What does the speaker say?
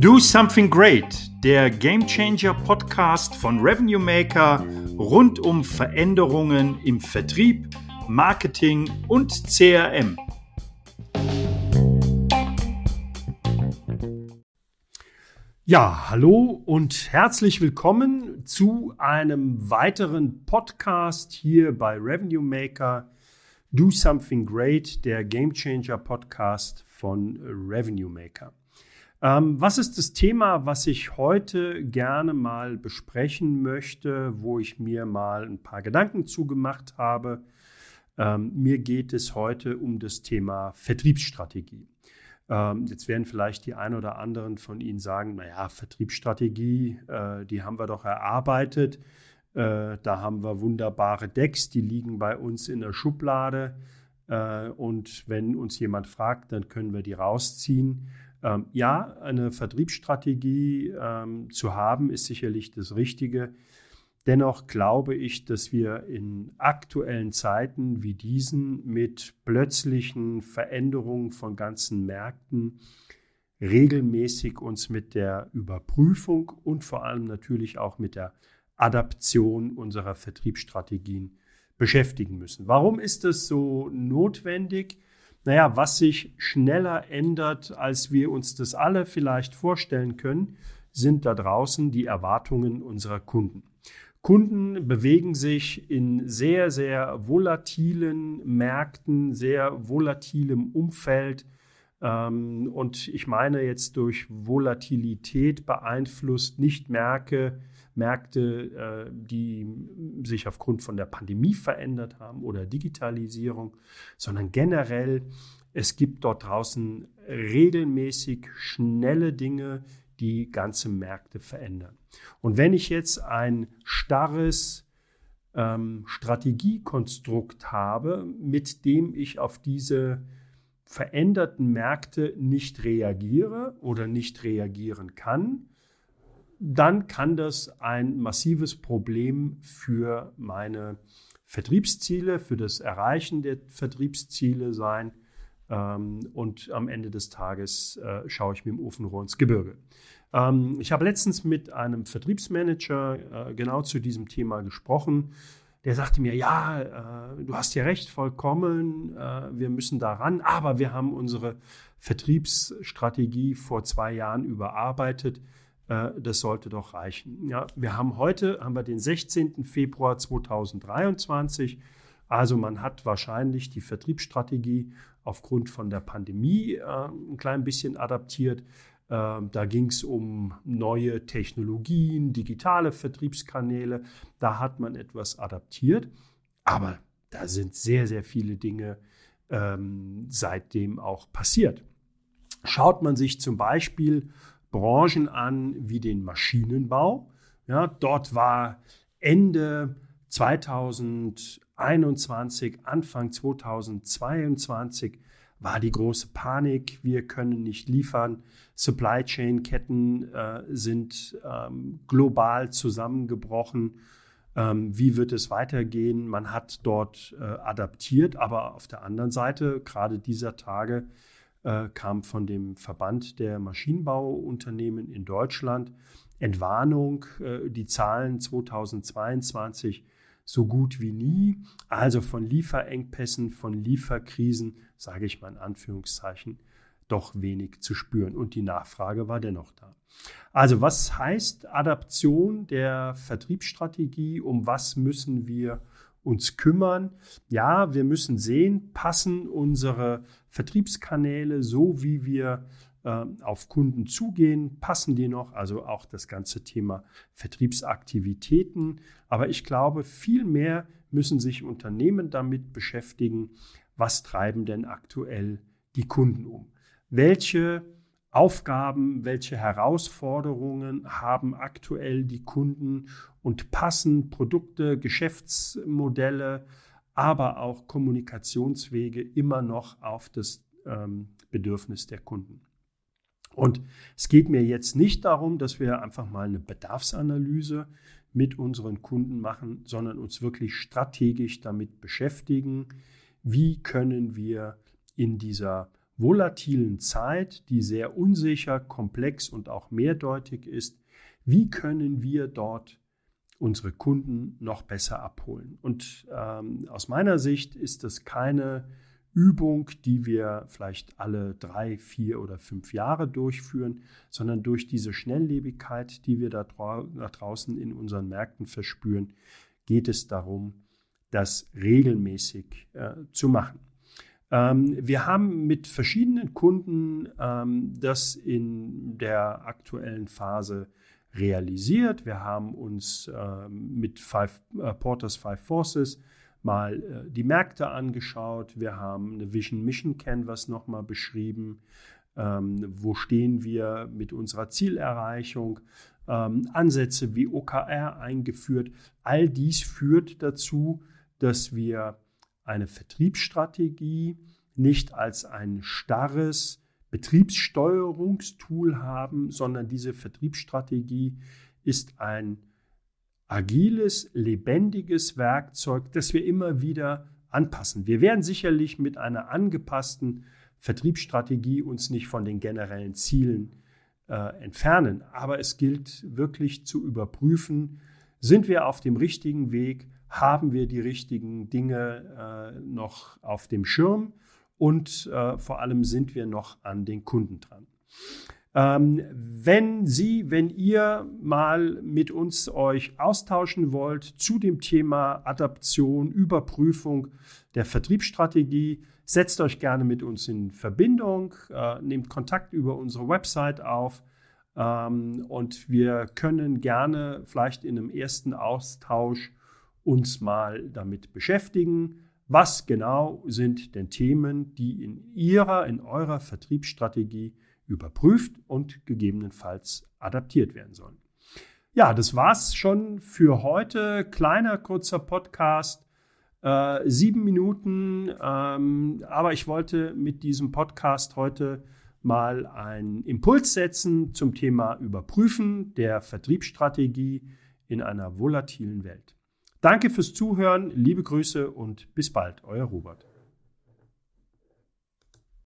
Do Something Great, der Game Changer Podcast von Revenue Maker rund um Veränderungen im Vertrieb, Marketing und CRM. Ja, hallo und herzlich willkommen zu einem weiteren Podcast hier bei Revenue Maker. Do Something Great, der Game Changer Podcast von Revenue Maker. Ähm, was ist das Thema, was ich heute gerne mal besprechen möchte, wo ich mir mal ein paar Gedanken zugemacht habe? Ähm, mir geht es heute um das Thema Vertriebsstrategie. Ähm, jetzt werden vielleicht die ein oder anderen von Ihnen sagen, naja, Vertriebsstrategie, äh, die haben wir doch erarbeitet. Äh, da haben wir wunderbare Decks, die liegen bei uns in der Schublade. Äh, und wenn uns jemand fragt, dann können wir die rausziehen. Ähm, ja, eine Vertriebsstrategie ähm, zu haben, ist sicherlich das Richtige. Dennoch glaube ich, dass wir in aktuellen Zeiten wie diesen mit plötzlichen Veränderungen von ganzen Märkten regelmäßig uns mit der Überprüfung und vor allem natürlich auch mit der Adaption unserer Vertriebsstrategien beschäftigen müssen. Warum ist das so notwendig? naja, was sich schneller ändert, als wir uns das alle vielleicht vorstellen können, sind da draußen die Erwartungen unserer Kunden. Kunden bewegen sich in sehr, sehr volatilen Märkten, sehr volatilem Umfeld. Ähm, und ich meine jetzt durch Volatilität beeinflusst nicht Märkte, Märkte, äh, die sich aufgrund von der Pandemie verändert haben oder Digitalisierung, sondern generell, es gibt dort draußen regelmäßig schnelle Dinge, die ganze Märkte verändern. Und wenn ich jetzt ein starres ähm, Strategiekonstrukt habe, mit dem ich auf diese veränderten Märkte nicht reagiere oder nicht reagieren kann, dann kann das ein massives Problem für meine Vertriebsziele, für das Erreichen der Vertriebsziele sein. Ähm, und am Ende des Tages äh, schaue ich mit dem Ofenrohr ins Gebirge. Ähm, ich habe letztens mit einem Vertriebsmanager äh, genau zu diesem Thema gesprochen. Der sagte mir, ja, äh, du hast ja recht, vollkommen, wir müssen daran, aber wir haben unsere Vertriebsstrategie vor zwei Jahren überarbeitet das sollte doch reichen. Ja, wir haben heute haben wir den 16. Februar 2023. Also man hat wahrscheinlich die Vertriebsstrategie aufgrund von der Pandemie äh, ein klein bisschen adaptiert. Äh, da ging es um neue Technologien, digitale Vertriebskanäle. Da hat man etwas adaptiert. Aber da sind sehr, sehr viele Dinge ähm, seitdem auch passiert. Schaut man sich zum Beispiel Branchen an wie den Maschinenbau. Ja, dort war Ende 2021, Anfang 2022 war die große Panik, wir können nicht liefern, Supply Chain Ketten äh, sind ähm, global zusammengebrochen. Ähm, wie wird es weitergehen? Man hat dort äh, adaptiert, aber auf der anderen Seite, gerade dieser Tage, äh, kam von dem Verband der Maschinenbauunternehmen in Deutschland Entwarnung, äh, die Zahlen 2022 so gut wie nie. Also von Lieferengpässen, von Lieferkrisen, sage ich mal in Anführungszeichen, doch wenig zu spüren. Und die Nachfrage war dennoch da. Also was heißt Adaption der Vertriebsstrategie? Um was müssen wir uns kümmern. Ja, wir müssen sehen, passen unsere Vertriebskanäle so, wie wir äh, auf Kunden zugehen, passen die noch, also auch das ganze Thema Vertriebsaktivitäten. Aber ich glaube, viel mehr müssen sich Unternehmen damit beschäftigen, was treiben denn aktuell die Kunden um? Welche Aufgaben, welche Herausforderungen haben aktuell die Kunden und passen Produkte, Geschäftsmodelle, aber auch Kommunikationswege immer noch auf das ähm, Bedürfnis der Kunden. Und es geht mir jetzt nicht darum, dass wir einfach mal eine Bedarfsanalyse mit unseren Kunden machen, sondern uns wirklich strategisch damit beschäftigen, wie können wir in dieser volatilen Zeit, die sehr unsicher, komplex und auch mehrdeutig ist, wie können wir dort unsere Kunden noch besser abholen. Und ähm, aus meiner Sicht ist das keine Übung, die wir vielleicht alle drei, vier oder fünf Jahre durchführen, sondern durch diese Schnelllebigkeit, die wir da, da draußen in unseren Märkten verspüren, geht es darum, das regelmäßig äh, zu machen. Ähm, wir haben mit verschiedenen Kunden ähm, das in der aktuellen Phase realisiert. Wir haben uns ähm, mit Five, äh, Porters Five Forces mal äh, die Märkte angeschaut. Wir haben eine Vision Mission Canvas nochmal beschrieben. Ähm, wo stehen wir mit unserer Zielerreichung? Ähm, Ansätze wie OKR eingeführt. All dies führt dazu, dass wir eine Vertriebsstrategie nicht als ein starres Betriebssteuerungstool haben, sondern diese Vertriebsstrategie ist ein agiles, lebendiges Werkzeug, das wir immer wieder anpassen. Wir werden sicherlich mit einer angepassten Vertriebsstrategie uns nicht von den generellen Zielen äh, entfernen, aber es gilt wirklich zu überprüfen, sind wir auf dem richtigen Weg, haben wir die richtigen Dinge äh, noch auf dem Schirm und äh, vor allem sind wir noch an den Kunden dran. Ähm, wenn Sie, wenn ihr mal mit uns euch austauschen wollt zu dem Thema Adaption, Überprüfung der Vertriebsstrategie, setzt euch gerne mit uns in Verbindung, äh, nehmt Kontakt über unsere Website auf ähm, und wir können gerne vielleicht in einem ersten Austausch uns mal damit beschäftigen. Was genau sind denn Themen, die in Ihrer, in eurer Vertriebsstrategie überprüft und gegebenenfalls adaptiert werden sollen. Ja, das war's schon für heute. Kleiner, kurzer Podcast. Äh, sieben Minuten. Ähm, aber ich wollte mit diesem Podcast heute mal einen Impuls setzen zum Thema Überprüfen der Vertriebsstrategie in einer volatilen Welt. Danke fürs Zuhören, liebe Grüße und bis bald, euer Robert.